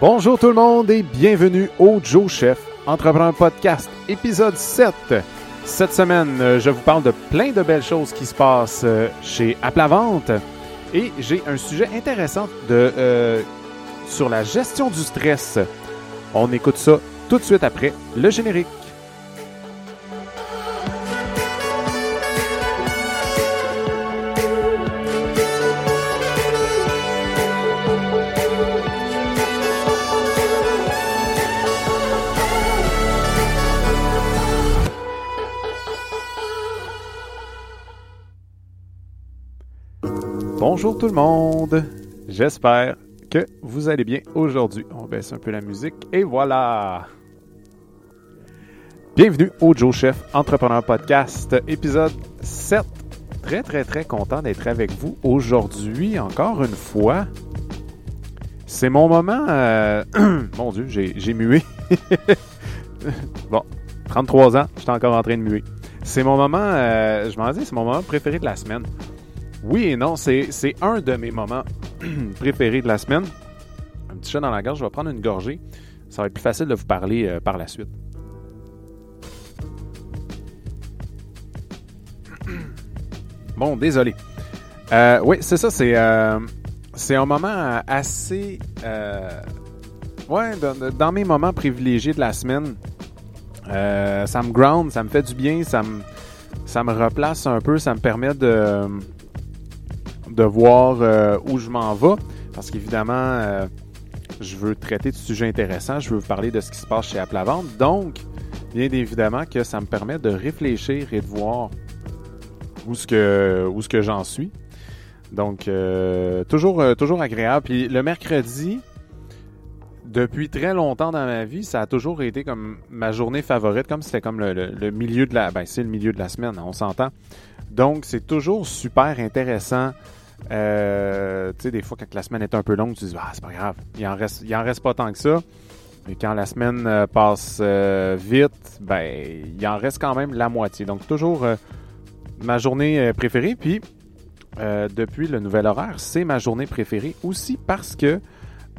Bonjour tout le monde et bienvenue au Joe Chef Entrepreneur Podcast, épisode 7. Cette semaine, euh, je vous parle de plein de belles choses qui se passent euh, chez Vente et j'ai un sujet intéressant de, euh, sur la gestion du stress. On écoute ça tout de suite après le générique. Bonjour tout le monde, j'espère que vous allez bien aujourd'hui. On baisse un peu la musique et voilà. Bienvenue au Joe Chef Entrepreneur Podcast, épisode 7. Très très très content d'être avec vous aujourd'hui encore une fois. C'est mon moment... Euh, mon Dieu, j'ai mué. bon, 33 ans, je suis encore en train de muer. C'est mon moment, euh, je m'en dis, c'est mon moment préféré de la semaine. Oui et non, c'est un de mes moments préférés de la semaine. Un petit chat dans la gorge, je vais prendre une gorgée. Ça va être plus facile de vous parler euh, par la suite. Bon, désolé. Euh, oui, c'est ça, c'est euh, un moment assez... ouais, dans, dans, mes moments privilégiés de la semaine, ça me ground, ça me fait du bien, ça me, ça me replace un peu, ça me permet de de voir euh, où je m'en vais, parce qu'évidemment, euh, je veux traiter de sujets intéressants, je veux vous parler de ce qui se passe chez Apple Vente. Donc, bien évidemment que ça me permet de réfléchir et de voir où ce que, où ce que j'en suis. Donc, euh, toujours, toujours agréable. Puis le mercredi, depuis très longtemps dans ma vie, ça a toujours été comme ma journée favorite, comme c'était comme le, milieu de la, ben c'est le milieu de la semaine, on s'entend. Donc, c'est toujours super intéressant euh, tu sais, des fois, quand la semaine est un peu longue, tu dis, ah, c'est pas grave, il en reste, il en reste pas tant que ça. Mais quand la semaine euh, passe euh, vite, ben, il en reste quand même la moitié. Donc, toujours ma journée préférée. Puis, depuis le nouvel horaire, c'est ma journée préférée aussi parce que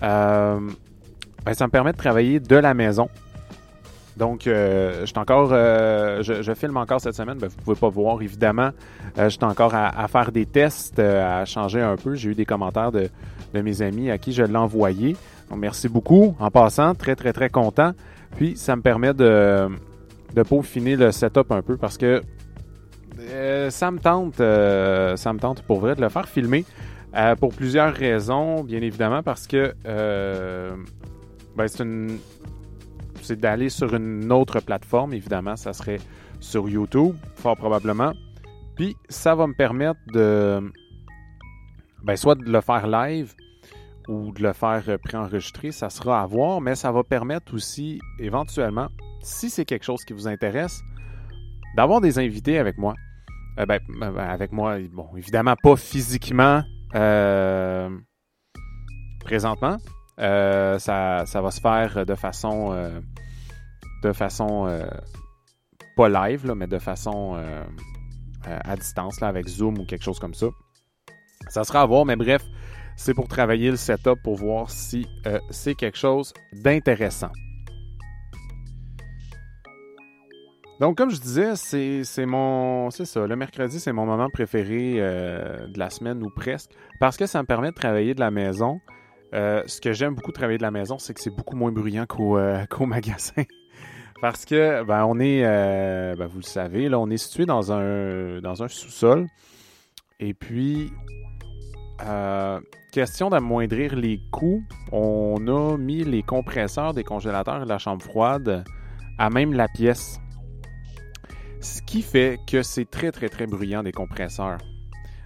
ben, ça me permet de travailler de la maison. Donc, euh, je, encore, euh, je, filme encore cette semaine. Ben, vous pouvez pas voir, évidemment. Euh, je suis encore à, faire des tests, à changer un peu. J'ai eu des commentaires de, mes amis à qui je l'ai envoyé. Donc, merci beaucoup. En passant, très, très, très content. Puis, ça me permet de, de peaufiner le setup un peu parce que ça me tente, ça me tente pour vrai de le faire filmer. pour plusieurs raisons, bien évidemment, parce que ben, c'est une c'est d'aller sur une autre plateforme. Évidemment, ça serait sur YouTube, fort probablement. Puis ça va me permettre de ben, soit de le faire live ou de le faire préenregistré, ça sera à voir, mais ça va permettre aussi éventuellement, si c'est quelque chose qui vous intéresse, d'avoir des invités avec moi. Euh, ben, ben, avec moi, bon, évidemment pas physiquement euh, présentement, euh, ça, ça, va se faire de façon, euh, de façon euh, pas live, mais de façon à distance, là, avec Zoom ou quelque chose comme ça. Ça sera à voir, mais bref, c'est pour travailler le setup pour voir si c'est quelque chose d'intéressant. Donc, comme je disais, c'est mon. C'est ça, le mercredi, c'est mon moment préféré de la semaine ou presque. Parce que ça me permet de travailler de la maison. Euh, ce que j'aime beaucoup travailler de la maison, c'est que c'est beaucoup moins bruyant qu'au euh, magasin. Parce que, ben, on est, euh, ben, vous le savez, là, on est situé dans un, dans un sous-sol. Et puis, question d'amoindrir les coûts, on a mis les compresseurs des congélateurs et de la chambre froide à même la pièce. Ce qui fait que c'est très, très, très bruyant des compresseurs.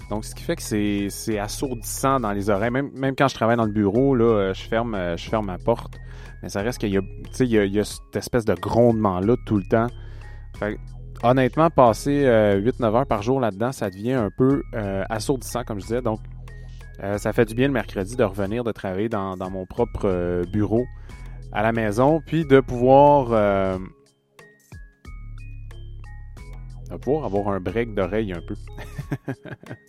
Donc, ce qui fait que c'est assourdissant dans les oreilles. Même, quand je travaille dans le bureau, là, euh, je ferme, euh, je ferme ma porte. Mais ça reste qu'il y, a, y a cette espèce de grondement-là tout le temps. Fait, honnêtement, passer 8-9 euh, heures par jour là-dedans, ça devient un peu assourdissant, comme je disais. Donc, ça fait du bien le mercredi de revenir, de travailler dans, dans mon propre bureau à la maison, puis de pouvoir, de pouvoir avoir un break d'oreille un peu.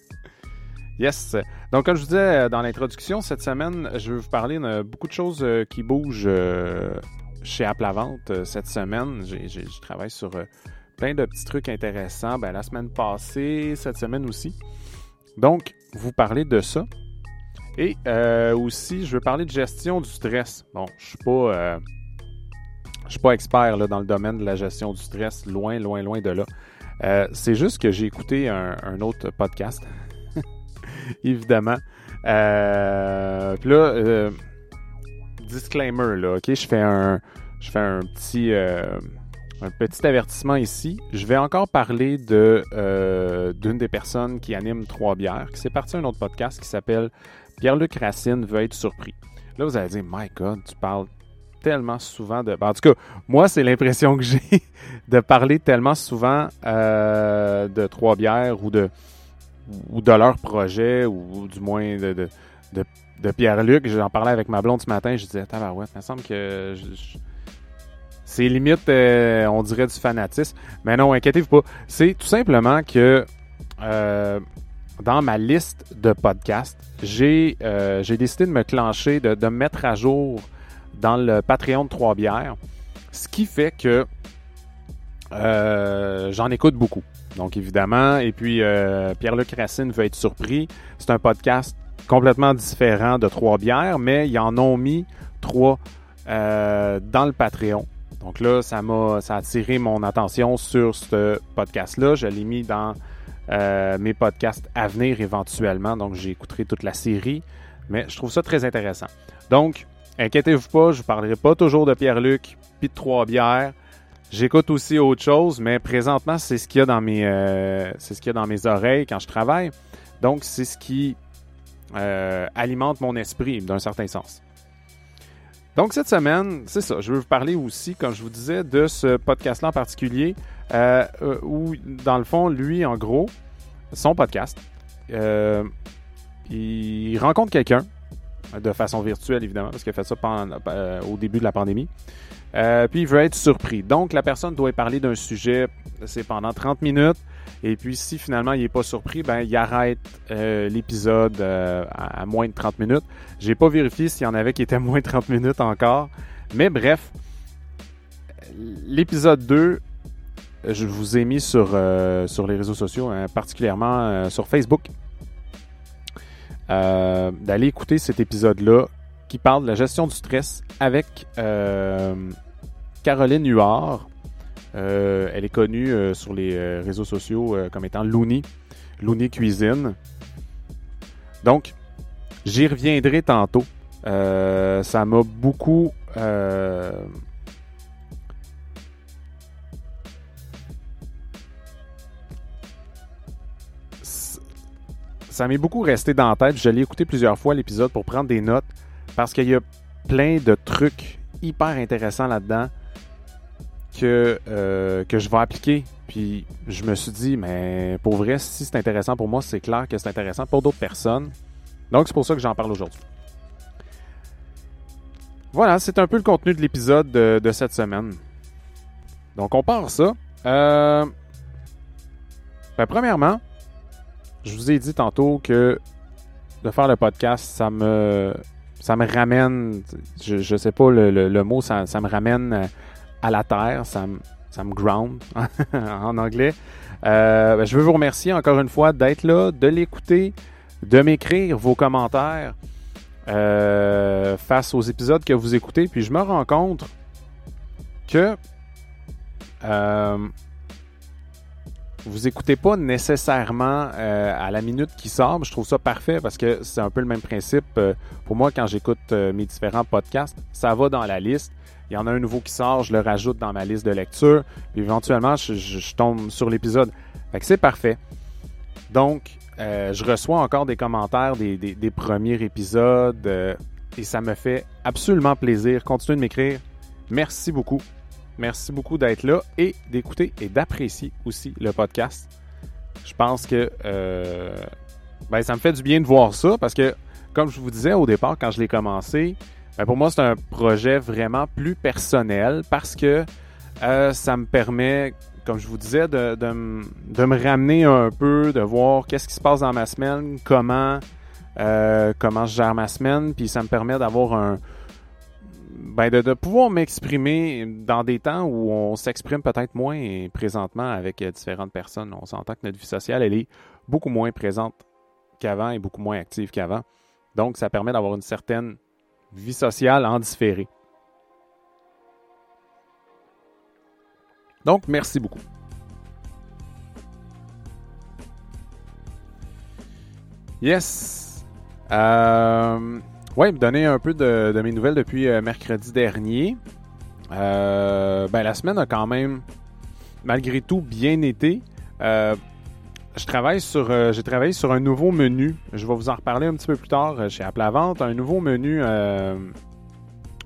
Yes. Donc, comme je vous disais dans l'introduction, cette semaine, je vais vous parler de beaucoup de choses euh, qui bougent euh, chez Apple à Vente euh, cette semaine. je travaille sur plein de petits trucs intéressants. Ben, la semaine passée, cette semaine aussi. Donc, vous parler de ça. Et aussi, je veux parler de gestion du stress. Bon, je suis pas, je suis pas expert là, dans le domaine de la gestion du stress, loin, loin, loin de là. c'est juste que j'ai écouté un autre podcast évidemment. Euh, puis là, euh, disclaimer, là, ok? Je fais un, je fais un petit, euh, avertissement ici. Je vais encore parler de d'une des personnes qui anime Trois bières, qui s'est parti un autre podcast qui s'appelle Pierre-Luc Racine veut être surpris. Là, vous allez dire, My God, tu parles tellement souvent de. Ben, en tout cas, moi, c'est l'impression que j'ai de parler tellement souvent de Trois bières ou de ou de leur projet, ou, du moins de, de, Pierre-Luc. J'en parlais avec ma blonde ce matin, je disais, ouais, il me semble que c'est limite, euh, on dirait du fanatisme. Mais non, inquiétez-vous pas. C'est tout simplement que euh, dans ma liste de podcasts, j'ai euh, décidé de me clencher, de, de me mettre à jour dans le Patreon de Trois-Bières. Ce qui fait que j'en écoute beaucoup. Donc, évidemment, et puis euh, Pierre-Luc Racine veut être surpris. C'est un podcast complètement différent de Trois bières, mais ils en ont mis trois euh, dans le Patreon. Donc là, ça m'a a attiré mon attention sur ce podcast-là. Je l'ai mis dans euh, mes podcasts à venir éventuellement. Donc, j'écouterai toute la série. Mais je trouve ça très intéressant. Donc, inquiétez-vous pas, je ne parlerai pas toujours de Pierre-Luc puis de Trois bières. J'écoute aussi autre chose, mais présentement, c'est ce qu'il y a dans mes, euh, c'est ce qu'il y a dans mes oreilles quand je travaille. Donc, c'est ce qui euh, alimente mon esprit d'un certain sens. Donc, cette semaine, c'est ça. Je veux vous parler aussi, comme je vous disais, de ce podcast-là en particulier, euh, où, dans le fond, lui, en gros, son podcast, il rencontre quelqu'un, de façon virtuelle, évidemment, parce qu'il a fait ça au début de la pandémie. Euh, puis il veut être surpris. Donc la personne doit parler d'un sujet, c'est pendant 30 minutes. Et puis si finalement il n'est pas surpris, ben il arrête euh, l'épisode euh, à, moins de 30 minutes. J'ai pas vérifié s'il y en avait qui étaient moins de 30 minutes encore. Mais bref, l'épisode 2, je vous ai mis sur, les réseaux sociaux, hein, particulièrement sur Facebook. d'aller écouter cet épisode-là qui parle de la gestion du stress avec Caroline Huard. Euh, elle est connue euh, sur les euh, réseaux sociaux comme étant Looney, Looney Cuisine. Donc, j'y reviendrai tantôt. ça m'a beaucoup ça m'est beaucoup resté dans la tête. Je l'ai écouté plusieurs fois l'épisode pour prendre des notes parce qu'il y a plein de trucs hyper intéressants là-dedans que, euh, que je vais appliquer. Puis je me suis dit, mais pour vrai, si c'est intéressant pour moi, c'est clair que c'est intéressant pour d'autres personnes. Donc c'est pour ça que j'en parle aujourd'hui. Voilà, c'est un peu le contenu de l'épisode de, cette semaine. Donc on part ça. Euh, ben, premièrement, je vous ai dit tantôt que de faire le podcast, ça me ça me ramène, je, je sais pas le, mot, ça, ça, me ramène à la terre, ça me, ça me ground en anglais. Euh, ben, je veux vous remercier encore une fois d'être là, de l'écouter, de m'écrire vos commentaires euh, face aux épisodes que vous écoutez. Puis je me rends compte que euh, vous écoutez pas nécessairement à la minute qui sort. Je trouve ça parfait parce que c'est un peu le même principe pour moi quand j'écoute mes différents podcasts. Ça va dans la liste il y en a un nouveau qui sort, je le rajoute dans ma liste de lecture, puis éventuellement, je, tombe sur l'épisode. Fait c'est parfait. Donc, euh, je reçois encore des commentaires des, premiers épisodes euh, et ça me fait absolument plaisir. Continuez de m'écrire. Merci beaucoup. Merci beaucoup d'être là et d'écouter et d'apprécier aussi le podcast. Je pense que euh, ben, ça me fait du bien de voir ça parce que, comme je vous disais au départ, quand je l'ai commencé, ben, pour moi, c'est un projet vraiment plus personnel parce que euh, ça me permet comme je vous disais, de, de, me ramener un peu, de voir qu'est-ce qui se passe dans ma semaine, comment, euh, comment je gère ma semaine, puis ça me permet d'avoir un, ben de, de, pouvoir m'exprimer dans des temps où on s'exprime peut-être moins présentement avec différentes personnes. On s'entend que notre vie sociale, elle est beaucoup moins présente qu'avant et beaucoup moins active qu'avant. Donc, ça permet d'avoir une certaine vie sociale en différé. Donc, merci beaucoup. Yes. Euh, ouais, me donner un peu de, mes nouvelles depuis euh, mercredi dernier. Euh, ben, la semaine a quand même, malgré tout, bien été. Je travaille sur, euh, j'ai travaillé sur un nouveau menu. Je vais vous en reparler un petit peu plus tard euh, chez Apple la vente. Un nouveau menu. Euh,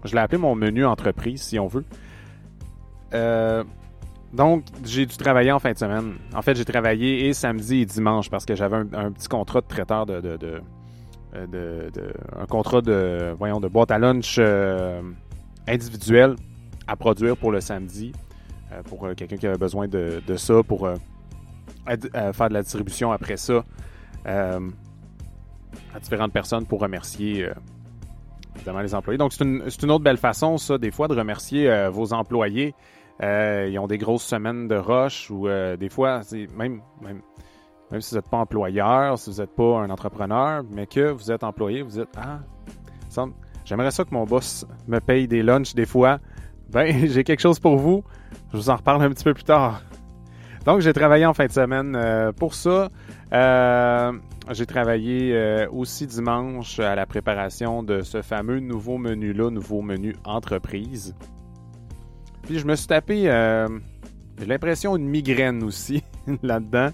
je l'ai appelé mon menu entreprise, si on veut. donc, j'ai dû travailler en fin de semaine. En fait, j'ai travaillé et samedi et dimanche parce que j'avais un, petit contrat de traiteur de, de, de, un contrat de, voyons, de boîte à lunch individuel à produire pour le samedi pour quelqu'un qui avait besoin de, ça pour à, faire de la distribution après ça euh, à différentes personnes pour remercier euh, évidemment les employés. Donc c'est une, une, autre belle façon, ça, des fois, de remercier euh, vos employés. ils ont des grosses semaines de rush ou des fois, même, même, même si vous n'êtes pas employeur, si vous n'êtes pas un entrepreneur, mais que vous êtes employé, vous êtes Ah, j'aimerais ça que mon boss me paye des lunchs des fois. Ben, j'ai quelque chose pour vous. Je vous en reparle un petit peu plus tard. Donc, j'ai travaillé en fin de semaine euh, pour ça. Euh, j'ai travaillé euh, aussi dimanche à la préparation de ce fameux nouveau menu-là, nouveau menu entreprise. Puis je me suis tapé, j'ai l'impression, une migraine aussi là-dedans.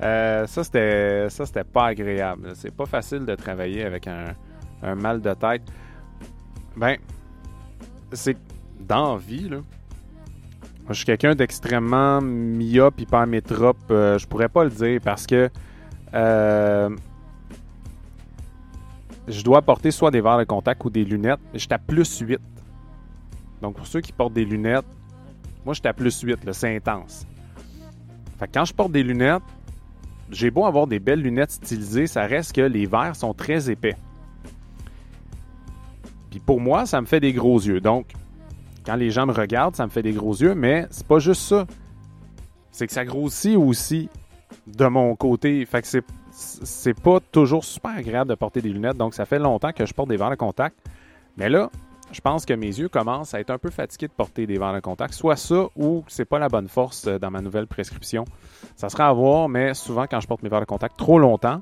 ça, c'était ça c'était pas agréable. C'est pas facile de travailler avec un, un mal de tête. Ben, c'est d'envie, là je suis quelqu'un d'extrêmement myope, hypermétrope. Euh, je pourrais pas le dire parce que euh, je dois porter soit des verres de contact ou des lunettes. Je à plus 8. Donc pour ceux qui portent des lunettes, moi je à plus 8. C'est intense. Fait quand je porte des lunettes, j'ai beau avoir des belles lunettes stylisées, ça reste que les verres sont très épais. Puis pour moi, ça me fait des gros yeux. Donc, quand les gens me regardent, ça me fait des gros yeux, mais c'est pas juste ça. C'est que ça grossit aussi de mon côté. Fait que c'est, pas toujours super agréable de porter des lunettes. Donc, ça fait longtemps que je porte des verres de contact. Mais là, je pense que mes yeux commencent à être un peu fatigués de porter des verres de contact. Soit ça ou c'est pas la bonne force euh, dans ma nouvelle prescription. Ça sera à voir, mais souvent quand je porte mes verres de contact trop longtemps,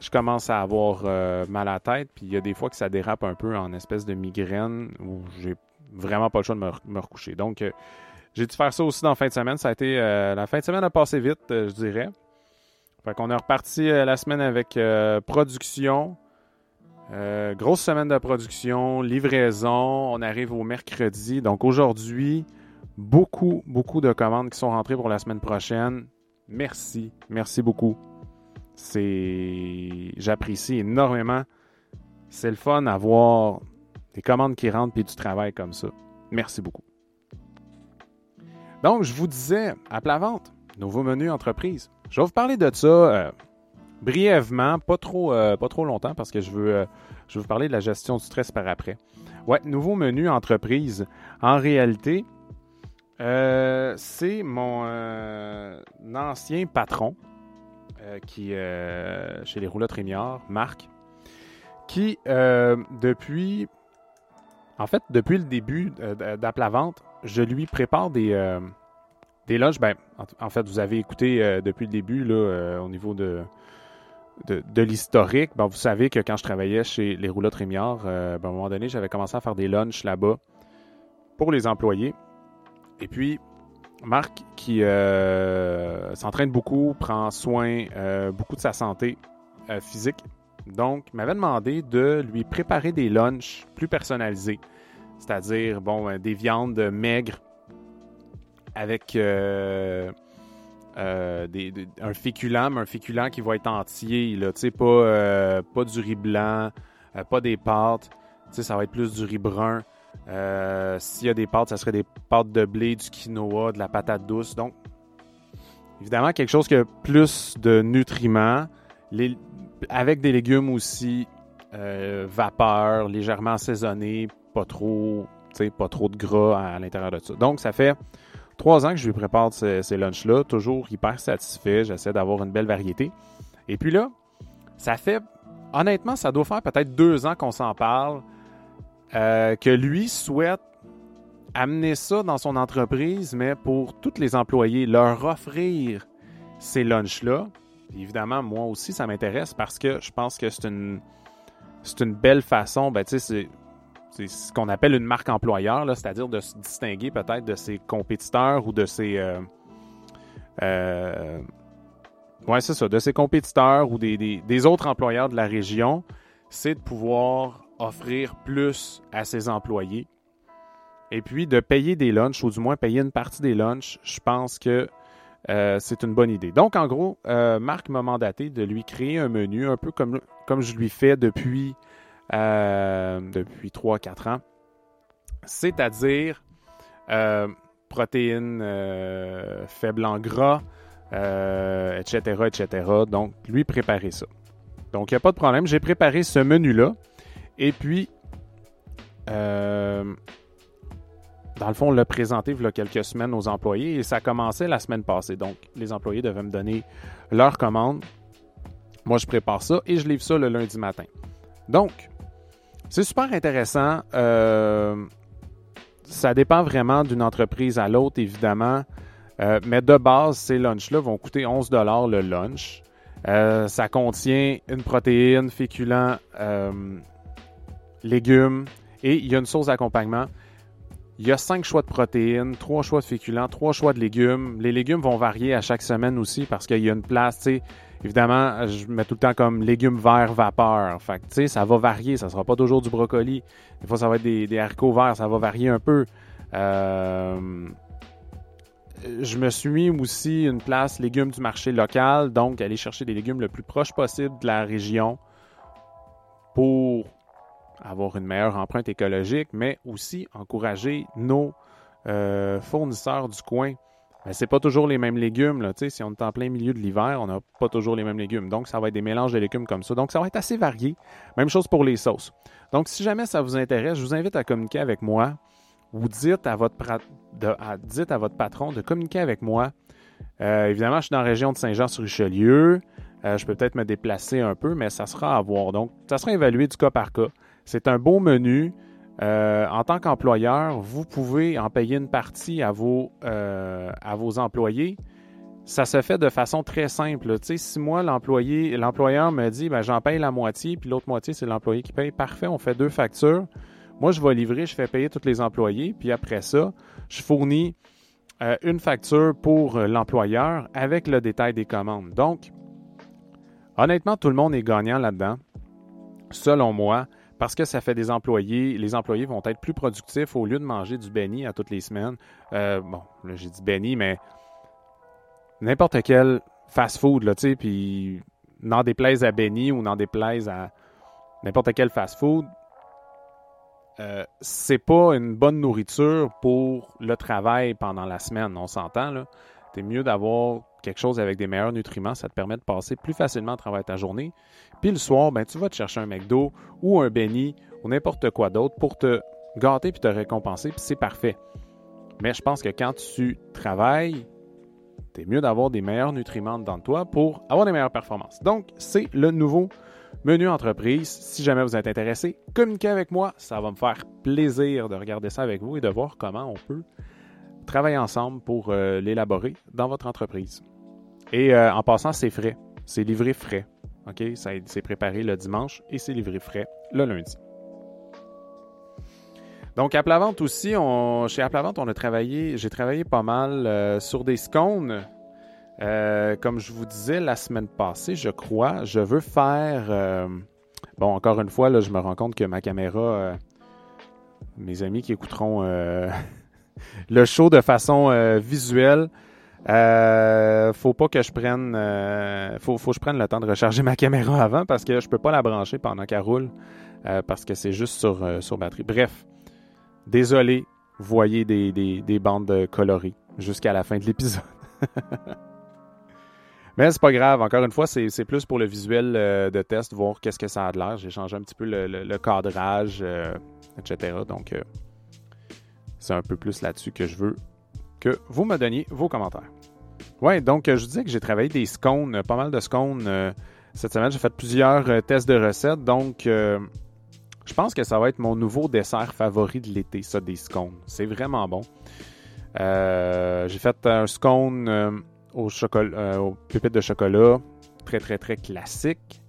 je commence à avoir euh, mal à la tête. Puis il y a des fois que ça dérape un peu en espèce de migraine où j'ai vraiment pas le choix de me, recoucher. Donc, euh, j'ai dû faire ça aussi dans la fin de semaine. Ça a été. Euh, la fin de semaine a passé vite, euh, je dirais. Fait qu'on est reparti la semaine avec production. grosse semaine de production, livraison. On arrive au mercredi. Donc aujourd'hui, beaucoup, beaucoup de commandes qui sont rentrées pour la semaine prochaine. Merci. Merci beaucoup. C'est. J'apprécie énormément. C'est le fun à voir des commandes qui rentrent puis du travail comme ça. Merci beaucoup. Donc, je vous disais, à plat vente, nouveau menu entreprise. Je vais vous parler de ça euh, brièvement, pas trop, euh, pas trop longtemps parce que je veux, euh, je veux vous parler de la gestion du stress par après. Ouais, nouveau menu entreprise. En réalité, c'est mon ancien patron qui chez les roulettes Rémiard, Marc, qui depuis en fait, depuis le début euh, d'Aplavente, je lui prépare des, euh, des. Ben, en, fait, vous avez écouté euh, depuis le début là, au niveau de, l'historique. Ben, vous savez que quand je travaillais chez les roulottes Rémiard, ben, à un moment donné, j'avais commencé à faire des lunchs là-bas pour les employés. Et puis, Marc, qui s'entraîne beaucoup, prend soin beaucoup de sa santé physique, donc, m'avait demandé de lui préparer des lunchs plus personnalisés. C'est-à-dire, bon, euh, des viandes maigres avec euh, euh, un féculent, mais un féculent qui va être entier, là, pas, pas du riz blanc, pas des pâtes, ça va être plus du riz brun, s'il y a des pâtes, ça serait des pâtes de blé, du quinoa, de la patate douce. Donc, évidemment, quelque chose qui a plus de nutriments, avec des légumes aussi vapeur, légèrement assaisonnés, pas trop, pas trop de gras à, l'intérieur de ça. Donc, ça fait trois ans que je lui prépare ces, ces lunchs-là, toujours hyper satisfait. J'essaie d'avoir une belle variété. Et puis là, ça fait, honnêtement, ça doit faire peut-être deux ans qu'on s'en parle. Euh, que lui souhaite amener ça dans son entreprise, mais pour tous les employés, leur offrir ces lunchs-là. Évidemment, moi aussi, ça m'intéresse parce que je pense que c'est une, c'est une belle façon, ben, c'est, c'est ce qu'on appelle une marque employeur, c'est-à-dire de se distinguer peut-être de ses compétiteurs ou de ses. Euh, euh, ouais, c'est ça, de ses compétiteurs ou des, des autres employeurs de la région, c'est de pouvoir offrir plus à ses employés. Et puis de payer des lunchs, ou du moins payer une partie des lunchs, je pense que euh, c'est une bonne idée. Donc, en gros, euh, Marc m'a mandaté de lui créer un menu, un peu comme, comme je lui fais depuis, euh, depuis 3-4 ans. C'est-à-dire protéines faibles en gras, etc., etc. Donc, lui préparer ça. Donc, il n'y a pas de problème. J'ai préparé ce menu-là. Et puis, euh, dans le fond, on l'a présenté il y a quelques semaines aux employés et ça commençait la semaine passée. Donc, les employés devaient me donner leur commande. Moi, je prépare ça et je livre ça le lundi matin. Donc, c'est super intéressant. Euh, ça dépend vraiment d'une entreprise à l'autre, évidemment. Euh, mais de base, ces lunchs-là vont coûter 11 le lunch. ça contient une protéine, féculent, légumes et il y a une sauce d'accompagnement. Il y a cinq choix de protéines, trois choix de féculents, trois choix de légumes. Les légumes vont varier à chaque semaine aussi parce qu'il y a une place, tu sais. Évidemment, je mets tout le temps comme légumes verts vapeur. Fait tu sais, ça va varier. Ça sera pas toujours du brocoli. Des fois, ça va être des, haricots verts. Ça va varier un peu. Euh, je me suis mis aussi une place légumes du marché local. Donc, aller chercher des légumes le plus proche possible de la région pour avoir une meilleure empreinte écologique, mais aussi encourager nos euh, fournisseurs du coin. Ce c'est pas toujours les mêmes légumes. Là, si on est en plein milieu de l'hiver, on n'a pas toujours les mêmes légumes. Donc, ça va être des mélanges de légumes comme ça. Donc, ça va être assez varié. Même chose pour les sauces. Donc, si jamais ça vous intéresse, je vous invite à communiquer avec moi. Vous dites à votre, dites à votre patron de communiquer avec moi. Euh, évidemment, je suis dans la région de Saint-Jean-sur-Richelieu. Euh, je peux peut-être me déplacer un peu, mais ça sera à voir. Donc, ça sera évalué du cas par cas. C'est un beau menu. Euh, en tant qu'employeur, vous pouvez en payer une partie à vos, euh, employés. Ça se fait de façon très simple. Tu si moi, l'employé, l'employeur me dit ben, j'en paye la moitié, puis l'autre moitié, c'est l'employé qui paye, parfait, on fait deux factures. Moi, je vais livrer, je fais payer tous les employés, puis après ça, je fournis euh, une facture pour l'employeur avec le détail des commandes. Donc, honnêtement, tout le monde est gagnant là-dedans, selon moi parce que ça fait des employés. Les employés vont être plus productifs au lieu de manger du béni à toutes les semaines. Euh, bon, là, j'ai dit béni, mais n'importe quel fast-food, là, tu sais, puis n'en déplaise à béni ou n'en déplaise à n'importe quel fast-food, euh, c'est pas une bonne nourriture pour le travail pendant la semaine, on s'entend, là. C'est mieux d'avoir quelque chose avec des meilleurs nutriments, ça te permet de passer plus facilement à travers ta journée. Puis le soir, ben, tu vas te chercher un McDo ou un Benny ou n'importe quoi d'autre pour te gâter puis te récompenser, puis c'est parfait. Mais je pense que quand tu travailles, c'est mieux d'avoir des meilleurs nutriments dans toi pour avoir des meilleures performances. Donc, c'est le nouveau menu entreprise. Si jamais vous êtes intéressé, communiquez avec moi. Ça va me faire plaisir de regarder ça avec vous et de voir comment on peut travailler ensemble pour euh, l'élaborer dans votre entreprise. Et euh, en passant, c'est frais. C'est livré frais. OK? C'est préparé le dimanche et c'est livré frais le lundi. Donc, à Plavante aussi, chez Plavante, on a travaillé, j'ai travaillé pas mal euh, sur des scones. comme je vous disais la semaine passée, je crois, je veux faire. bon, encore une fois, là, je me rends compte que ma caméra, mes amis qui écouteront le show de façon euh, visuelle. Euh, faut pas que je prenne euh, faut, faut je prenne le temps de recharger ma caméra avant parce que je peux pas la brancher pendant qu'elle roule parce que c'est juste sur, sur batterie. Bref, désolé, voyez des, des bandes colorées jusqu'à la fin de l'épisode. Mais c'est pas grave. Encore une fois, c'est plus pour le visuel euh, de test, voir qu'est-ce que ça a de l'air. J'ai changé un petit peu le, cadrage, euh, etc. Donc, euh, c'est un peu plus là-dessus que je veux que vous me donniez vos commentaires. Ouais, donc je disais que j'ai travaillé des scones, pas mal de scones cette semaine. J'ai fait plusieurs tests de recettes. Donc, je pense que ça va être mon nouveau dessert favori de l'été, ça, des scones. C'est vraiment bon. j'ai fait un scone au chocolat, euh, de chocolat. Très, très, très classique.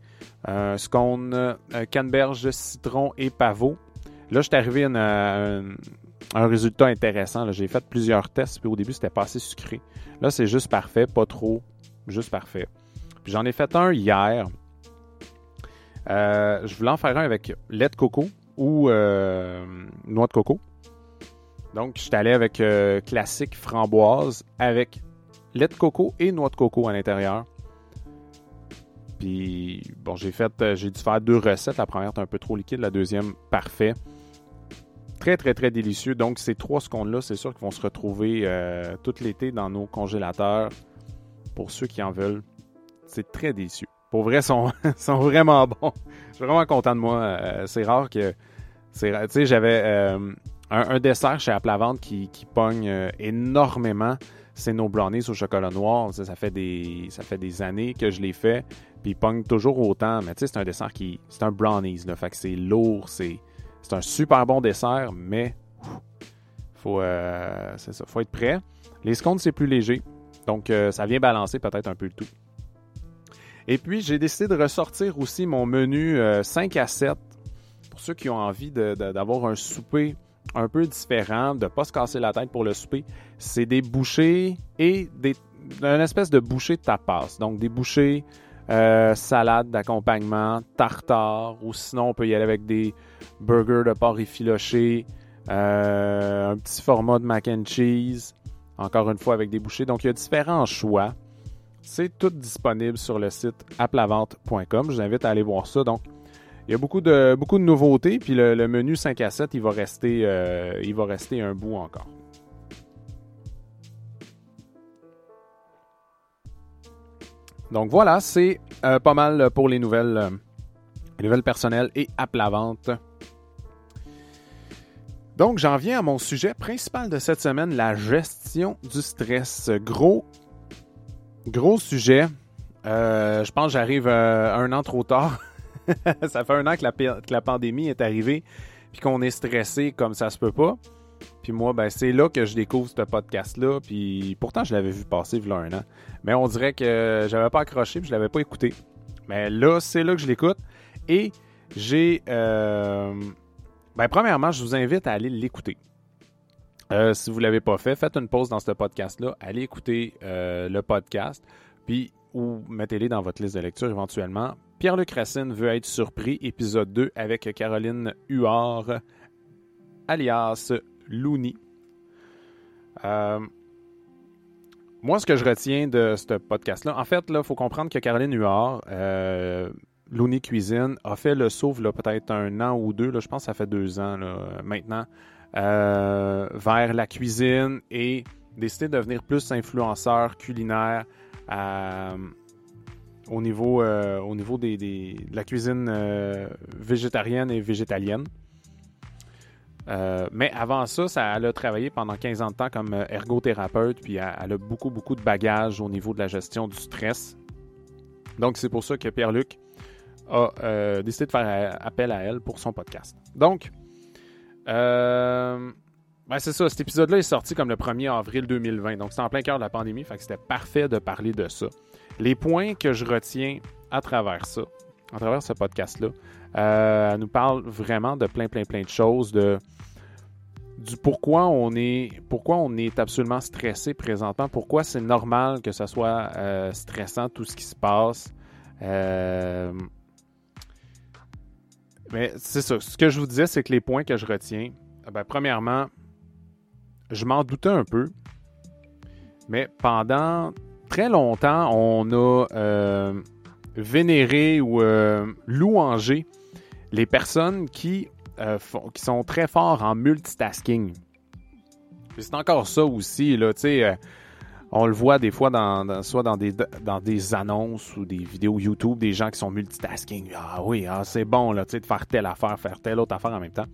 Un scone, euh, canneberge, citron et pavot. Là, je suis arrivé à, un, résultat intéressant. J'ai fait plusieurs tests, puis au début, c'était pas assez sucré. Là, c'est juste parfait, pas trop, juste parfait. J'en ai fait un hier. Euh, je voulais en faire un avec lait de coco ou noix de coco. Donc, je suis allé avec classique framboise avec lait de coco et noix de coco à l'intérieur. Puis, bon, j'ai fait, euh, j'ai dû faire deux recettes. La première est un peu trop liquide, la deuxième, parfait. Très, très, très délicieux. Donc, ces trois scones-là, c'est sûr qu'ils vont se retrouver euh, tout l'été dans nos congélateurs. Pour ceux qui en veulent, c'est très délicieux. Pour vrai, ils sont, sont vraiment bons. Je suis vraiment content de moi. Euh, c'est rare que. Tu sais, j'avais un, dessert chez Aplavante qui, qui pogne énormément c'est nos brownies au chocolat noir. Ça, fait des, ça fait des années que je les fais. Puis ils pognent toujours autant. Mais tu sais, c'est un dessert qui. C'est un brownies. Fait que c'est lourd. C'est, c'est un super bon dessert, mais. Faut, euh, c'est ça, faut être prêt. Les scones, c'est plus léger. Donc, euh, ça vient balancer peut-être un peu le tout. Et puis, j'ai décidé de ressortir aussi mon menu 5 euh, à 7 pour ceux qui ont envie d'avoir un souper un peu différent, de ne pas se casser la tête pour le souper. C'est des bouchées et des, une espèce de bouchée de tapas. Donc des bouchées, euh, salade d'accompagnement, tartare, ou sinon on peut y aller avec des burgers de porc effiloché, euh, un petit format de mac and cheese, encore une fois avec des bouchées. Donc il y a différents choix. C'est tout disponible sur le site aplavante.com. Je vous invite à aller voir ça. Donc, il y a beaucoup de, nouveautés, puis le, menu 5 à 7, il va, rester, euh, il va rester un bout encore. Donc voilà, c'est euh, pas mal pour les nouvelles, euh, les nouvelles personnelles et à la vente. Donc j'en viens à mon sujet principal de cette semaine, la gestion du stress. Gros, gros sujet. je pense que j'arrive un an trop tard. ça fait un an que la, pandémie est arrivée, puis qu'on est stressé comme ça se peut pas. Puis moi, ben, c'est là que je découvre ce podcast-là. Puis pourtant, je l'avais vu passer il y a un an. Mais on dirait que j'avais pas accroché puis je l'avais pas écouté. Mais là, c'est là que je l'écoute. Et j'ai. Euh, ben, premièrement, je vous invite à aller l'écouter. Euh, si vous ne l'avez pas fait, faites une pause dans ce podcast-là. Allez écouter euh, le podcast. Puis, ou mettez-les dans votre liste de lecture éventuellement. Pierre-Luc Racine veut être surpris, épisode 2 avec Caroline Huard, alias Looney. Euh, moi, ce que je retiens de ce podcast-là, en fait, il faut comprendre que Caroline Huard, euh, Looney Cuisine, a fait le saut, peut-être un an ou deux, là, je pense que ça fait deux ans maintenant, euh, vers la cuisine et décidé de devenir plus influenceur culinaire au niveau, euh, au niveau des, de la cuisine euh, végétarienne et végétalienne. Euh, mais avant ça, ça, elle a travaillé pendant 15 ans de temps comme ergothérapeute, puis elle, a beaucoup, beaucoup de bagages au niveau de la gestion du stress. Donc, c'est pour ça que Pierre-Luc a décidé de faire appel à elle pour son podcast. Donc, ben c'est ça, cet épisode-là est sorti comme le 1er avril 2020, donc c'est en plein cœur de la pandémie, fait que c'était parfait de parler de ça. Les points que je retiens à travers ça, à travers ce podcast-là, euh, elle nous parle vraiment de plein, plein, plein de choses, de du pourquoi on est pourquoi on est absolument stressé présentement, pourquoi c'est normal que ce soit euh, stressant tout ce qui se passe. Euh, mais c'est ça. Ce que je vous disais, c'est que les points que je retiens, ben, premièrement, je m'en doutais un peu, mais pendant très longtemps, on a vénéré ou euh, louangé les personnes qui euh, qui sont très forts en multitasking. C'est encore ça aussi, là, tu sais. Euh, on le voit des fois dans, soit dans des, dans des annonces ou des vidéos YouTube, des gens qui sont multitasking. Ah oui, ah, c'est bon là, de faire telle affaire, faire telle autre affaire en même temps.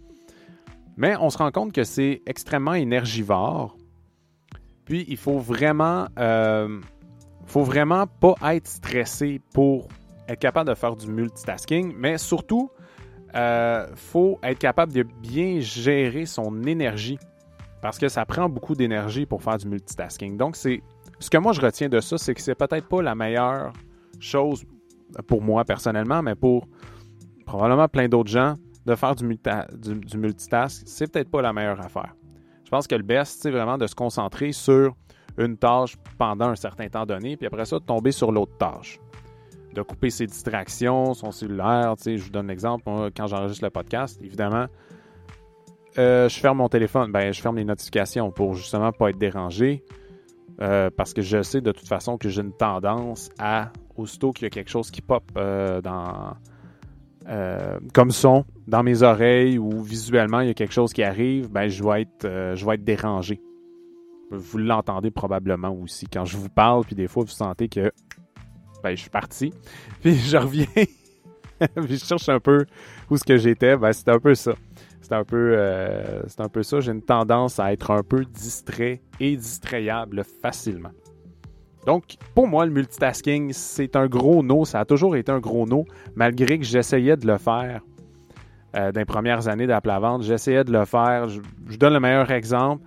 Mais on se rend compte que c'est extrêmement énergivore. Puis il faut vraiment, faut vraiment pas être stressé pour être capable de faire du multitasking, mais surtout, euh, faut être capable de bien gérer son énergie parce que ça prend beaucoup d'énergie pour faire du multitasking. Donc, c'est ce que moi je retiens de ça, c'est que c'est peut-être pas la meilleure chose pour moi personnellement, mais pour probablement plein d'autres gens, de faire du, du, multitask, c'est peut-être pas la meilleure affaire. Je pense que le best, c'est vraiment de se concentrer sur une tâche pendant un certain temps donné, puis après ça, de tomber sur l'autre tâche. De couper ses distractions, son cellulaire. Je vous donne l'exemple, quand j'enregistre le podcast, évidemment, euh, je ferme mon téléphone, ben, je ferme les notifications pour justement pas être dérangé. Euh, parce que je sais de toute façon que j'ai une tendance à, aussitôt qu'il y a quelque chose qui pop euh, dans, comme son dans mes oreilles ou visuellement il y a quelque chose qui arrive, ben, je, vais être, je vais être dérangé. Vous l'entendez probablement aussi quand je vous parle, puis des fois vous sentez que ben, je suis parti, puis je reviens, puis je cherche un peu où ce que j'étais, ben, un peu ça c'est un peu, euh, un peu ça. J'ai une tendance à être un peu distrait et distrayable facilement. Donc, pour moi, le multitasking, c'est un gros no. Ça a toujours été un gros no, malgré que j'essayais de le faire euh, dans les premières années d'appel-à-vente. J'essayais de le faire. Je, donne le meilleur exemple.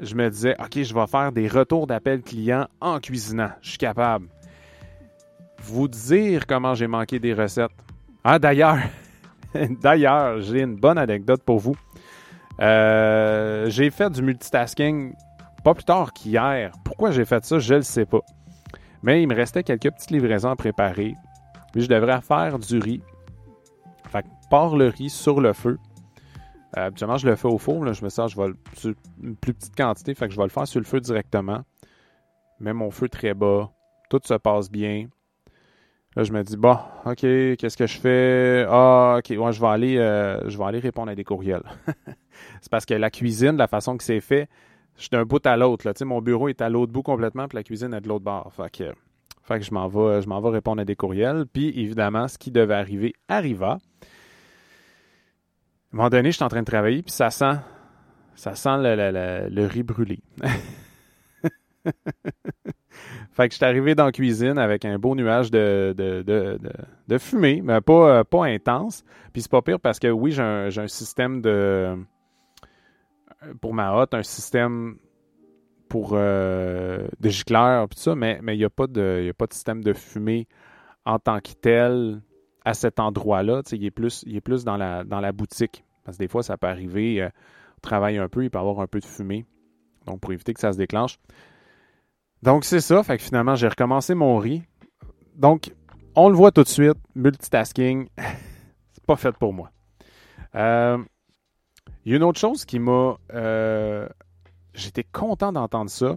Je me disais, OK, je vais faire des retours d'appels clients en cuisinant. Je suis capable. Vous dire comment j'ai manqué des recettes. Ah, d'ailleurs, D'ailleurs, j'ai une bonne anecdote pour vous. Euh, j'ai fait du multitasking pas plus tard qu'hier. Pourquoi j'ai fait ça, je ne le sais pas. Mais il me restait quelques petites livraisons à préparer. Puis je devrais faire du riz. Fait que pars le riz sur le feu. Euh, habituellement, je le fais au four. Je me sers, je vais sur une plus petite quantité. Fait que je vais le faire sur le feu directement. Mets mon feu très bas. Tout se passe bien. Là, je me dis, bon, OK, qu'est-ce que je fais? Ah, OK, ouais, je vais aller, euh, je vais aller répondre à des courriels. c'est parce que la cuisine, la façon que c'est fait, je suis d'un bout à l'autre. Tu mon bureau est à l'autre bout complètement, puis la cuisine est de l'autre bord. Fait que, fait que je m'en vais, je m'en vais répondre à des courriels. Puis, évidemment, ce qui devait arriver arriva. Un moment donné, je suis en train de travailler, puis ça sent, ça sent le, riz brûlé. Fait que je suis arrivé dans la cuisine avec un beau nuage de, fumée, mais pas, euh, pas intense. Puis c'est pas pire parce que oui, j'ai un, système de. Pour ma hotte, un système pour euh, de gicleurs, tout ça, mais il n'y a, pas de, a pas de système de fumée en tant que tel à cet endroit-là. Il est plus, il est plus dans, la, boutique. Parce que des fois, ça peut arriver, euh, on travaille un peu, il peut avoir un peu de fumée. Donc, pour éviter que ça se déclenche. Donc, c'est ça. Fait que finalement, j'ai recommencé mon riz. Donc, on le voit tout de suite, multitasking, c'est pas fait pour moi. Euh, il y a une autre chose qui m'a. Euh, j'étais content d'entendre ça.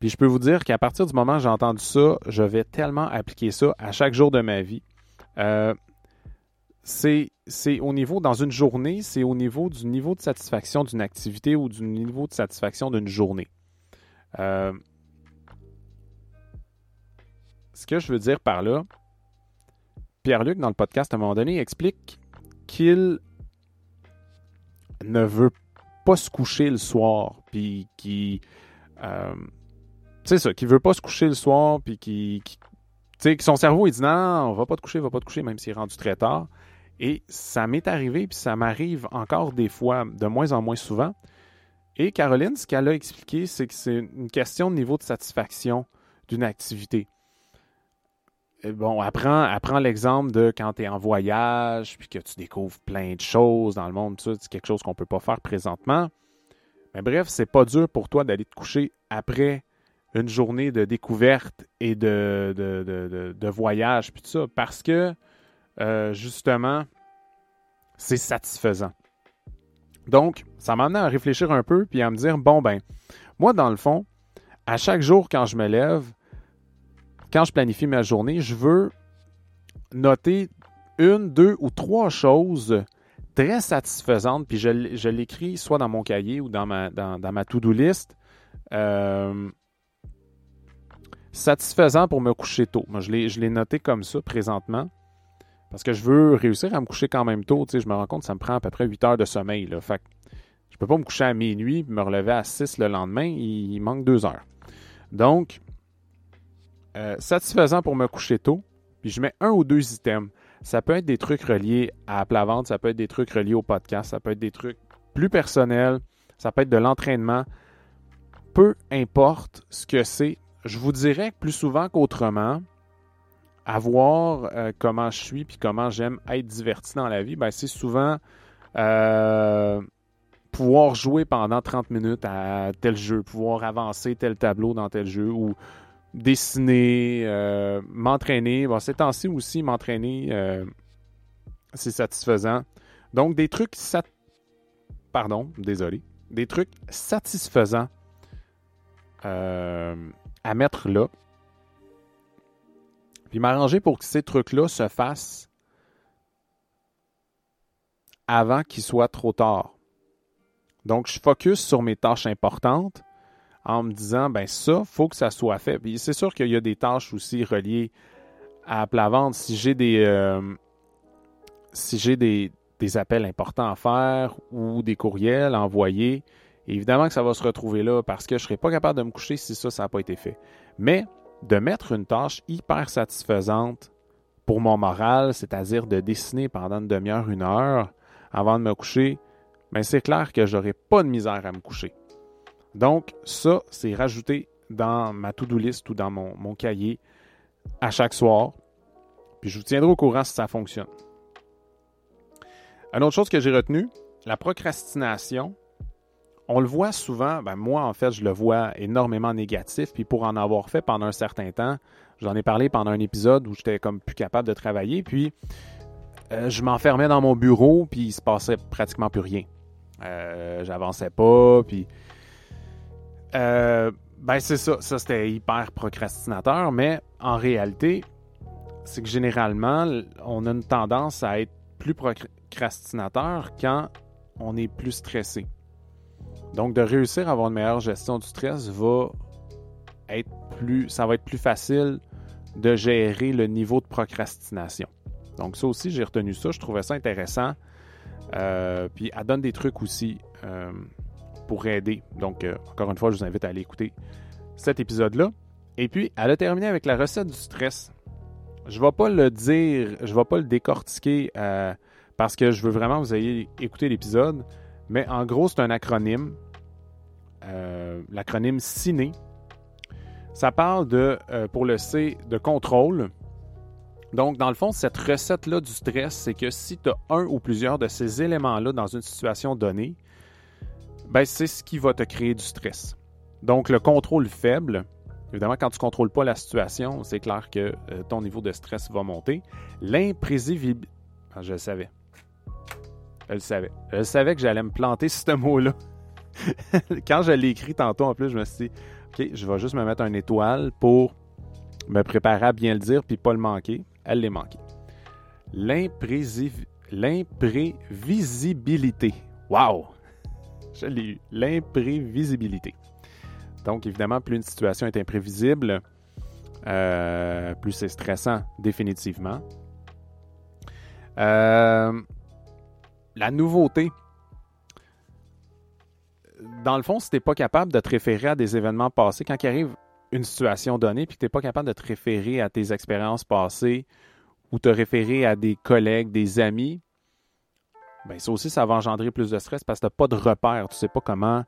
Puis je peux vous dire qu'à partir du moment où j'ai entendu ça, je vais tellement appliquer ça à chaque jour de ma vie. Euh, c'est au niveau, dans une journée, c'est au niveau du niveau de satisfaction d'une activité ou du niveau de satisfaction d'une journée. Euh, ce que je veux dire par là, Pierre-Luc, dans le podcast, à un moment donné, explique qu'il ne veut pas se coucher le soir, puis qui. Euh, c'est ça, qu'il veut pas se coucher le soir, puis qui. tu sais, son cerveau, il dit non, on va pas te coucher, va pas te coucher, même s'il est rendu très tard. Et ça m'est arrivé, puis ça m'arrive encore des fois, de moins en moins souvent, et Caroline, ce qu'elle a expliqué, c'est que c'est une question de niveau de satisfaction d'une activité. bon, apprends, apprends l'exemple de quand tu es en voyage, puis que tu découvres plein de choses dans le monde, c'est quelque chose qu'on ne peut pas faire présentement. Mais bref, c'est pas dur pour toi d'aller te coucher après une journée de découverte et de, de, voyage, puis tout ça, parce que euh, justement, c'est satisfaisant. Donc, ça m'a à réfléchir un peu puis à me dire bon ben, moi dans le fond, à chaque jour quand je me lève, quand je planifie ma journée, je veux noter une, deux ou trois choses très satisfaisante, puis je, je l'écris soit dans mon cahier ou dans ma, dans, ma to-do list. Euh, satisfaisant pour me coucher tôt. Moi, je l'ai noté comme ça présentement. Parce que je veux réussir à me coucher quand même tôt. Je me rends compte que ça me prend à peu près 8 heures de sommeil. Là. Fait je peux pas me coucher à minuit me relever à 6 le lendemain. Il, manque 2 heures. Donc, euh, satisfaisant pour me coucher tôt. Puis je mets un ou deux items. Ça peut être des trucs reliés à la vente, ça peut être des trucs reliés au podcast, ça peut être des trucs plus personnels, ça peut être de l'entraînement. Peu importe ce que c'est, je vous dirais que plus souvent qu'autrement, à voir euh, comment je suis puis comment j'aime être diverti dans la vie, ben, c'est souvent euh, pouvoir jouer pendant 30 minutes à tel jeu, pouvoir avancer tel tableau dans tel jeu ou dessiner, euh, m'entraîner. Bon, ces temps-ci aussi, m'entraîner, c'est satisfaisant. Donc, des trucs Pardon, désolé. Des trucs satisfaisants à mettre là. Puis m'arranger pour que ces trucs-là se fassent avant qu'il soit trop tard. Donc, je focus sur mes tâches importantes en me disant, ben ça, faut que ça soit fait. Puis c'est sûr qu'il y a des tâches aussi reliées à la vente. Si j'ai des, euh, si des, appels importants à faire ou des courriels à envoyer, évidemment que ça va se retrouver là parce que je ne serai pas capable de me coucher si ça, ça n'a pas été fait. Mais de mettre une tâche hyper satisfaisante pour mon moral, c'est-à-dire de dessiner pendant une demi-heure, une heure avant de me coucher, ben c'est clair que j'aurai pas de misère à me coucher. Donc, ça, c'est rajouté dans ma to-do list ou dans mon, cahier à chaque soir. Puis je vous tiendrai au courant si ça fonctionne. Une autre chose que j'ai retenue, la procrastination. On le voit souvent, ben moi en fait, je le vois énormément négatif. Puis pour en avoir fait pendant un certain temps, j'en ai parlé pendant un épisode où j'étais comme plus capable de travailler. Puis euh, je m'enfermais dans mon bureau, puis il se passait pratiquement plus rien. Euh, j'avançais pas, puis euh, ben c'est ça, ça c'était hyper procrastinateur, mais en réalité, c'est que généralement, on a une tendance à être plus procrastinateur quand on est plus stressé. Donc de réussir à avoir une meilleure gestion du stress va être plus, ça va être plus facile de gérer le niveau de procrastination. Donc ça aussi, j'ai retenu ça, je trouvais ça intéressant. Euh, puis elle donne des trucs aussi. Euh, pour aider. Donc, euh, encore une fois, je vous invite à aller écouter cet épisode-là. Et puis, elle a terminé avec la recette du stress. Je ne vais pas le dire, je ne vais pas le décortiquer parce que je veux vraiment que vous ayez écouté l'épisode. Mais en gros, c'est un acronyme. Euh, l'acronyme CINE. Ça parle de, pour le C, de contrôle. Donc, dans le fond, cette recette-là du stress, c'est que si tu as un ou plusieurs de ces éléments-là dans une situation donnée, ben, c'est ce qui va te créer du stress. Donc, le contrôle faible, évidemment, quand tu ne contrôles pas la situation, c'est clair que euh, ton niveau de stress va monter. L'imprévisibilité. Ah, je le savais. Je le savais. Je savais que j'allais me planter ce mot-là. quand je l'ai écrit tantôt, en plus, je me suis dit, OK, je vais juste me mettre une étoile pour me préparer à bien le dire puis pas le manquer. Elle l'est manqué. L'imprévisibilité. Wow! Je l'ai eu. L'imprévisibilité. Donc, évidemment, plus une situation est imprévisible, euh, plus c'est stressant, définitivement. Euh, la nouveauté. Dans le fond, si tu n'es pas capable de te référer à des événements passés, quand il arrive une situation donnée, puis que tu n'es pas capable de te référer à tes expériences passées ou te référer à des collègues, des amis, ben ça aussi, ça va engendrer plus de stress parce que tu n'as pas de repère. Tu ne sais pas comment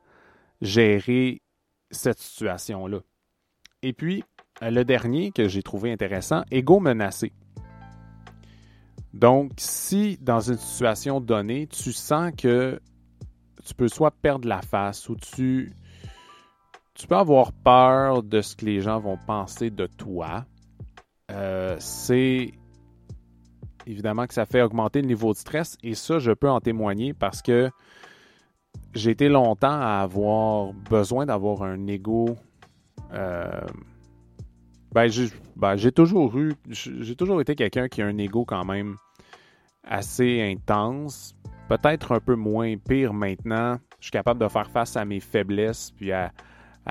gérer cette situation-là. Et puis, euh, le dernier que j'ai trouvé intéressant, égo menacé. Donc, si dans une situation donnée, tu sens que tu peux soit perdre la face ou tu, peux avoir peur de ce que les gens vont penser de toi, euh, c'est évidemment que ça fait augmenter le niveau de stress et ça, je peux en témoigner parce que j'ai été longtemps à avoir besoin d'avoir un ego. Euh, ben, ben, j'ai toujours eu, j'ai toujours été quelqu'un qui a un ego quand même assez intense. peut-être un peu moins pire maintenant. Je suis capable de faire face à mes faiblesses puis à,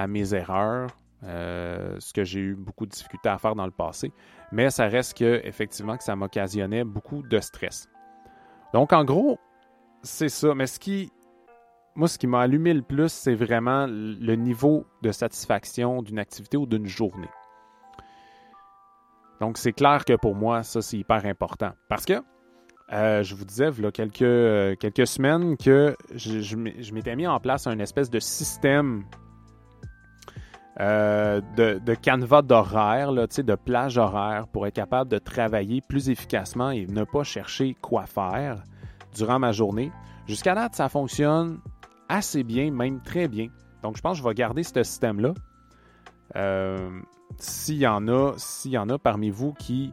mes erreurs, euh, ce que j'ai eu beaucoup de difficultés à faire dans le passé. Mais ça reste que effectivement que ça m'occasionnait beaucoup de stress. Donc en gros, c'est ça. Mais ce qui, moi, ce qui m'a allumé le plus, c'est vraiment le niveau de satisfaction d'une activité ou d'une journée. Donc, c'est clair que pour moi, ça, c'est hyper important. Parce que, euh, je vous disais, il y a quelques, euh, quelques semaines que je, m'étais mis en place un espèce de système euh, de, de, canevas d'horaire, de plage horaire pour être capable de travailler plus efficacement et ne pas chercher quoi faire durant ma journée. Jusqu'à date, ça fonctionne assez bien, même très bien. Donc, je pense que je vais garder ce système-là. s'il y s'il y en a parmi vous qui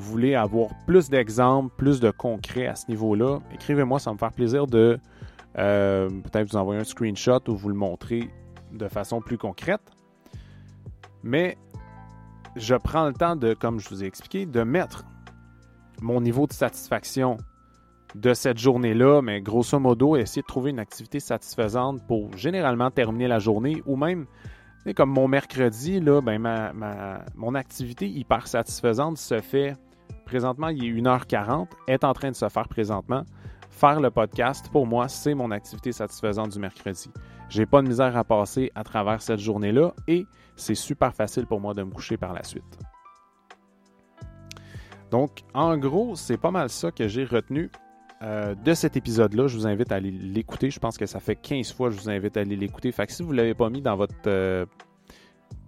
voulez avoir plus d'exemples, plus de concret à ce niveau-là, écrivez-moi, ça va me faire plaisir de euh, peut-être vous envoyer un screenshot ou vous le montrer de façon plus concrète. Mais je prends le temps de, comme je vous ai expliqué, de mettre mon niveau de satisfaction de cette journée-là, mais grosso modo, essayer de trouver une activité satisfaisante pour généralement terminer la journée ou même comme mon mercredi, là, ben ma, mon activité hyper satisfaisante se fait présentement, il est 1h40, est en train de se faire présentement. Faire le podcast, pour moi, c'est mon activité satisfaisante du mercredi. J'ai pas de misère à passer à travers cette journée-là et c'est super facile pour moi de me coucher par la suite. Donc, en gros, c'est pas mal ça que j'ai retenu euh, de cet épisode-là. Je vous invite à aller l'écouter. Je pense que ça fait 15 fois que je vous invite à aller l'écouter. Fait que si vous ne l'avez pas mis dans votre euh,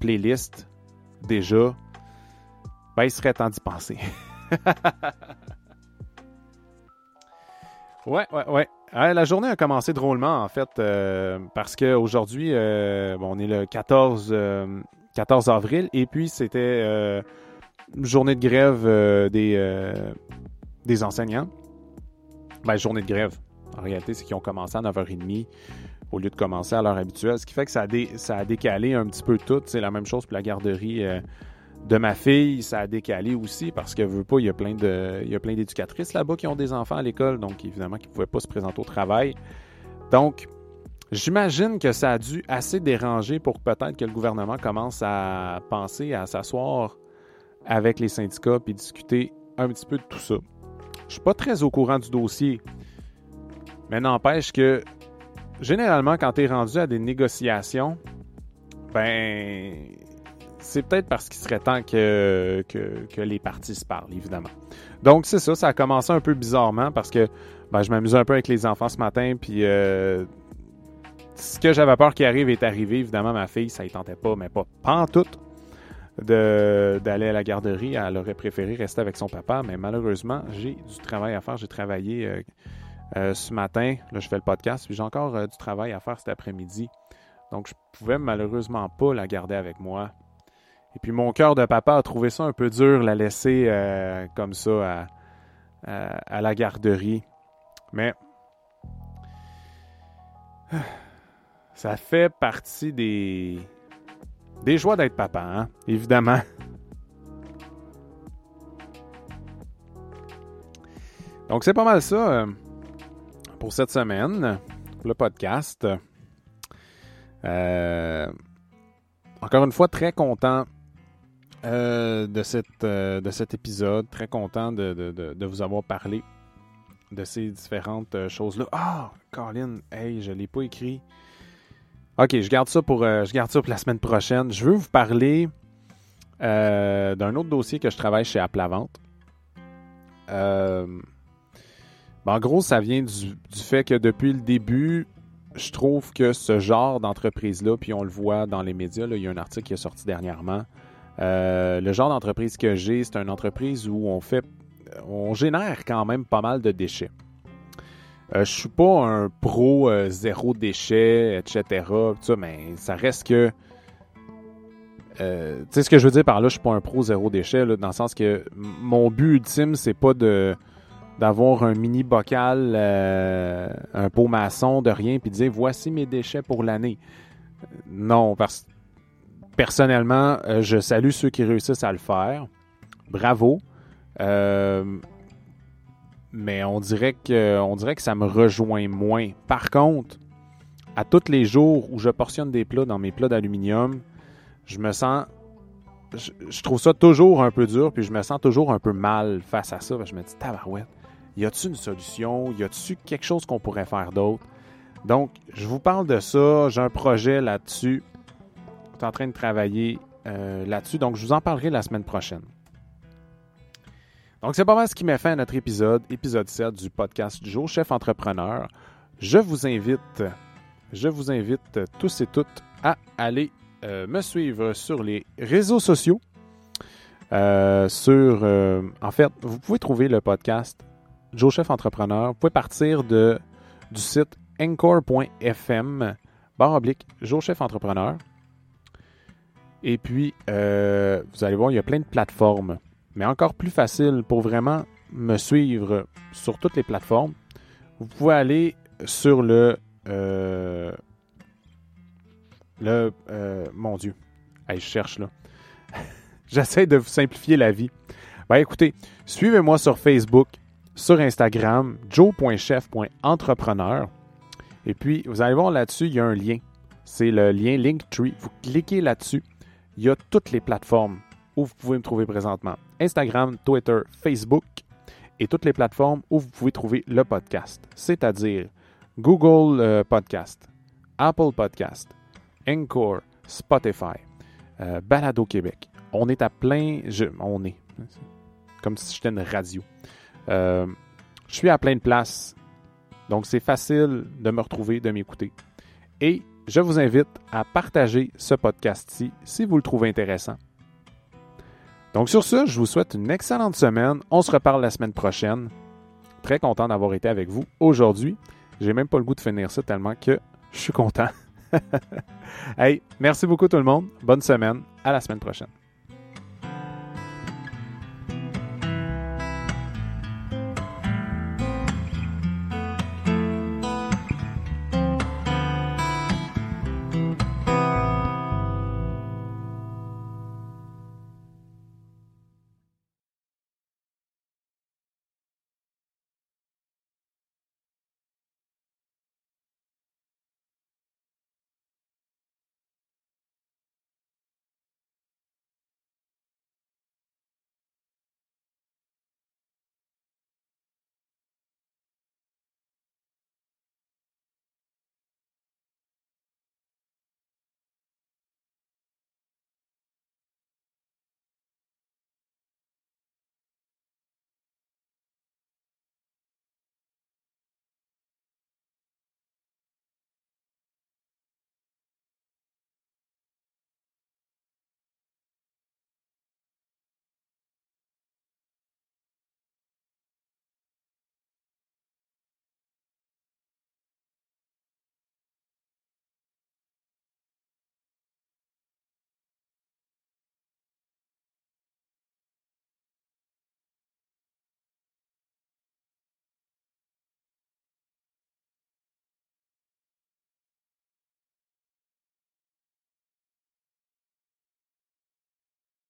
playlist déjà, ben, il serait temps d'y penser. ouais, ouais, ouais. la journée a commencé drôlement, en fait, euh, parce qu'aujourd'hui, bon, on est le 14, 14 avril, et puis c'était journée de grève des, des enseignants. Ben, journée de grève. En réalité, c'est qu'ils ont commencé à 9h30 au lieu de commencer à l'heure habituelle, ce qui fait que ça a, ça a décalé un petit peu tout. C'est la même chose pour la garderie euh, de ma fille, ça a décalé aussi parce que veut pas, il y a plein de, d'éducatrices là-bas qui ont des enfants à l'école, donc évidemment qui ne pouvaient pas se présenter au travail. Donc, j'imagine que ça a dû assez déranger pour peut-être que le gouvernement commence à penser à s'asseoir avec les syndicats et discuter un petit peu de tout ça. Je suis pas très au courant du dossier. Mais n'empêche que généralement, quand tu es rendu à des négociations, ben c'est peut-être parce qu'il serait temps que, les parties se parlent, évidemment. Donc, c'est ça, ça a commencé un peu bizarrement parce que ben, je m'amusais un peu avec les enfants ce matin, puis euh, ce que j'avais peur qui arrive est arrivé. Évidemment, ma fille, ça y tentait pas, mais pas, tout d'aller à la garderie. Elle aurait préféré rester avec son papa, mais malheureusement, j'ai du travail à faire. J'ai travaillé euh, euh, ce matin. Là, je fais le podcast, puis j'ai encore du travail à faire cet après-midi. Donc, je pouvais malheureusement pas la garder avec moi. Et puis, mon cœur de papa a trouvé ça un peu dur, la laisser comme ça à la garderie. Mais ça fait partie des, des joies d'être papa, hein? évidemment. Donc, c'est pas mal ça euh, pour cette semaine, le podcast. Euh, encore une fois, très content euh, de, cette, de cet épisode. Très content de, vous avoir parlé de ces différentes choses-là. Ah, Colin, hey, je ne l'ai pas écrit. OK, je garde ça pour, euh, je garde ça pour la semaine prochaine. Je veux vous parler euh, d'un autre dossier que je travaille chez Aplavente. Euh, ben, en gros, ça vient du, fait que depuis le début, je trouve que ce genre d'entreprise-là, puis on le voit dans les médias, il y a un article qui est sorti dernièrement. Le genre d'entreprise que j'ai, c'est une entreprise où on fait, on génère quand même pas mal de déchets. Euh, je suis pas un pro euh, zéro déchet, etc. mais ça reste que. Euh, tu sais ce que je veux dire par là, je suis pas un pro zéro déchet, dans le sens que mon but ultime, c'est pas de d'avoir un mini bocal, un pot maçon de rien, puis de dire voici mes déchets pour l'année. Non, parce personnellement, je salue ceux qui réussissent à le faire. Bravo. mais on dirait que on dirait que ça me rejoint moins. Par contre, à tous les jours où je portionne des plats dans mes plats d'aluminium, je me sens je, trouve ça toujours un peu dur, puis je me sens toujours un peu mal face à ça. je me dis, tabarouette, y a-tu une solution? Y a-tu quelque chose qu'on pourrait faire d'autre? Donc, je vous parle de ça. J'ai un projet là-dessus. En train de travailler euh, là-dessus. Donc, je vous en parlerai la semaine prochaine. Donc, c'est pas mal ce qui met fin à notre épisode, épisode 7 du podcast du jour, chef entrepreneur. Je vous invite, je vous invite tous et toutes à aller euh, me suivre sur les réseaux sociaux. Euh, sur, en fait, vous pouvez trouver le podcast Joe Chef Entrepreneur. Vous pouvez partir de, du site encore.fm barre oblique Joe Chef Entrepreneur. Et puis, euh, vous allez voir, il y a plein de plateformes. Mais encore plus facile pour vraiment me suivre sur toutes les plateformes. Vous pouvez aller sur le. Euh, le. Euh, mon Dieu. je cherche là. J'essaie de vous simplifier la vie. Ben écoutez, suivez-moi sur Facebook, sur Instagram, joe.chef.entrepreneur. Et puis, vous allez voir là-dessus, il y a un lien. C'est le lien Linktree. Vous cliquez là-dessus. Il y a toutes les plateformes où vous pouvez me trouver présentement. Instagram, Twitter, Facebook et toutes les plateformes où vous pouvez trouver le podcast. C'est-à-dire Google euh, Podcast, Apple Podcast, Encore, Spotify, euh, Balado Québec. On est à plein... Je, on est. Comme si j'étais une radio. Euh, je suis à plein de places. Donc, c'est facile de me retrouver, de m'écouter. Et je vous invite à partager ce podcast-ci si vous le trouvez intéressant. Donc, sur ce, je vous souhaite une excellente semaine. On se reparle la semaine prochaine. Très content d'avoir été avec vous aujourd'hui. J'ai même pas le goût de finir ça tellement que je suis content. merci beaucoup tout le monde. Bonne semaine. À la semaine prochaine.